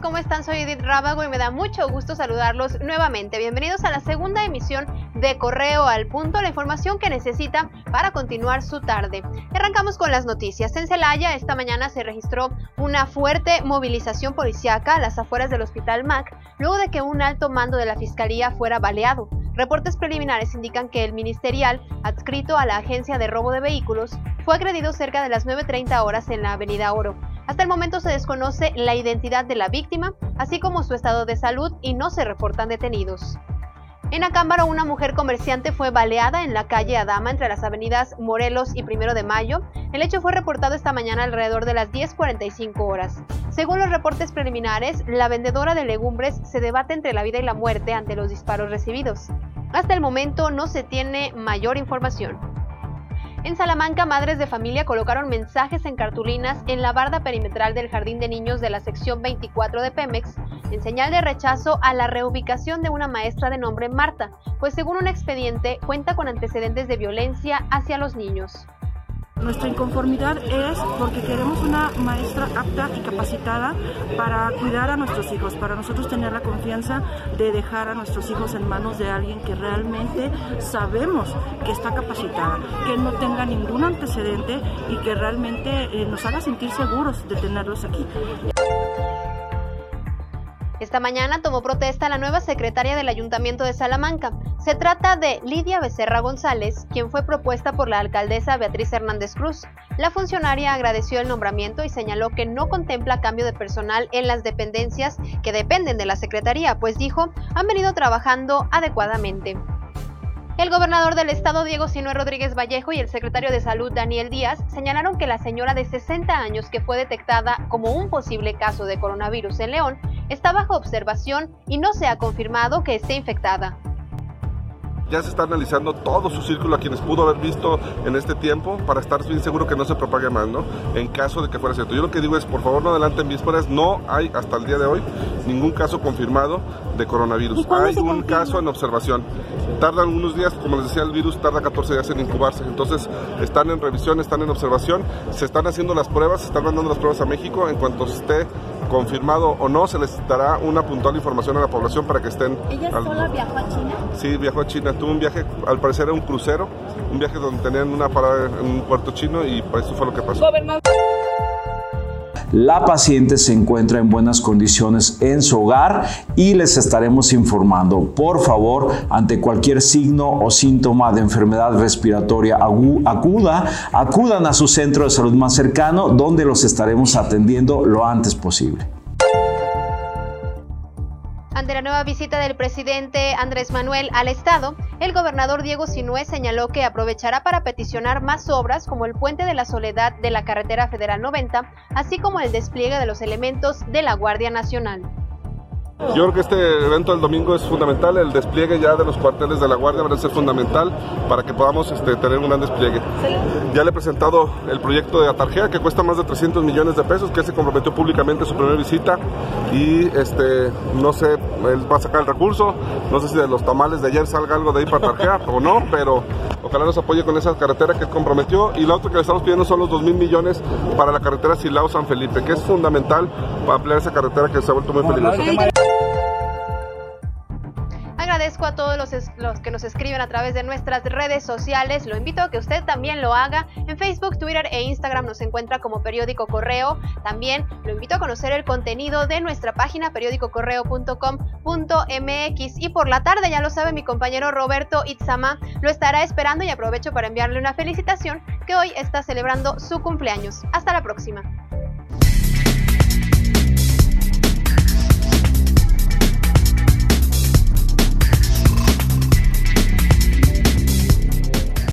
¿cómo están? Soy Edith Rábago y me da mucho gusto saludarlos nuevamente. Bienvenidos a la segunda emisión de Correo al Punto, la información que necesitan para continuar su tarde. Arrancamos con las noticias. En Celaya, esta mañana se registró una fuerte movilización policiaca a las afueras del Hospital MAC, luego de que un alto mando de la Fiscalía fuera baleado. Reportes preliminares indican que el ministerial, adscrito a la Agencia de Robo de Vehículos, fue agredido cerca de las 9.30 horas en la Avenida Oro. Hasta el momento se desconoce la identidad de la víctima, así como su estado de salud y no se reportan detenidos. En Acámbaro, una mujer comerciante fue baleada en la calle Adama entre las avenidas Morelos y Primero de Mayo. El hecho fue reportado esta mañana alrededor de las 10.45 horas. Según los reportes preliminares, la vendedora de legumbres se debate entre la vida y la muerte ante los disparos recibidos. Hasta el momento no se tiene mayor información. En Salamanca, madres de familia colocaron mensajes en cartulinas en la barda perimetral del Jardín de Niños de la sección 24 de Pemex, en señal de rechazo a la reubicación de una maestra de nombre Marta, pues según un expediente cuenta con antecedentes de violencia hacia los niños. Nuestra inconformidad es porque queremos una maestra apta y capacitada para cuidar a nuestros hijos, para nosotros tener la confianza de dejar a nuestros hijos en manos de alguien que realmente sabemos que está capacitada, que no tenga ningún antecedente y que realmente eh, nos haga sentir seguros de tenerlos aquí. Esta mañana tomó protesta la nueva secretaria del Ayuntamiento de Salamanca. Se trata de Lidia Becerra González, quien fue propuesta por la alcaldesa Beatriz Hernández Cruz. La funcionaria agradeció el nombramiento y señaló que no contempla cambio de personal en las dependencias que dependen de la secretaría, pues dijo, han venido trabajando adecuadamente. El gobernador del estado Diego Sinue Rodríguez Vallejo y el secretario de Salud Daniel Díaz señalaron que la señora de 60 años que fue detectada como un posible caso de coronavirus en León está bajo observación y no se ha confirmado que esté infectada ya se está analizando todo su círculo a quienes pudo haber visto en este tiempo para estar bien seguro que no se propague más, ¿no? En caso de que fuera cierto. Yo lo que digo es, por favor, no adelanten vísperas, no hay hasta el día de hoy ningún caso confirmado de coronavirus. Hay un caso en observación. Tardan unos días, como les decía, el virus tarda 14 días en incubarse. Entonces, están en revisión, están en observación, se están haciendo las pruebas, se están mandando las pruebas a México. En cuanto esté confirmado o no, se les dará una puntual información a la población para que estén... ¿Ella sola viajó a China? Sí, viajó a China. Tuvo un viaje, al parecer era un crucero, un viaje donde tenían una parada en un puerto chino y pues eso fue lo que pasó. La paciente se encuentra en buenas condiciones en su hogar y les estaremos informando. Por favor, ante cualquier signo o síntoma de enfermedad respiratoria aguda, acudan a su centro de salud más cercano donde los estaremos atendiendo lo antes posible. Ante la nueva visita del presidente Andrés Manuel al Estado, el gobernador Diego Sinué señaló que aprovechará para peticionar más obras como el Puente de la Soledad de la Carretera Federal 90, así como el despliegue de los elementos de la Guardia Nacional. Yo creo que este evento del domingo es fundamental, el despliegue ya de los cuarteles de la Guardia va a ser fundamental para que podamos este, tener un gran despliegue. Ya le he presentado el proyecto de Atarjea que cuesta más de 300 millones de pesos, que se comprometió públicamente en su primera visita y este, no sé, él va a sacar el recurso, no sé si de los tamales de ayer salga algo de ahí para Atarjea o no, pero ojalá nos apoye con esa carretera que comprometió. Y la otra que le estamos pidiendo son los 2 mil millones para la carretera Silao-San Felipe, que es fundamental para ampliar esa carretera que se ha vuelto muy peligrosa a todos los, los, que nos escriben a través de nuestras redes sociales. Lo invito a que usted también lo haga. En Facebook, Twitter e Instagram nos encuentra como Periódico Correo. También lo invito a conocer el contenido de nuestra página periódicocorreo.com.mx. Y por la tarde, ya lo sabe mi compañero Roberto Itzama, lo estará esperando y aprovecho para enviarle una felicitación que hoy está celebrando su cumpleaños. Hasta la próxima.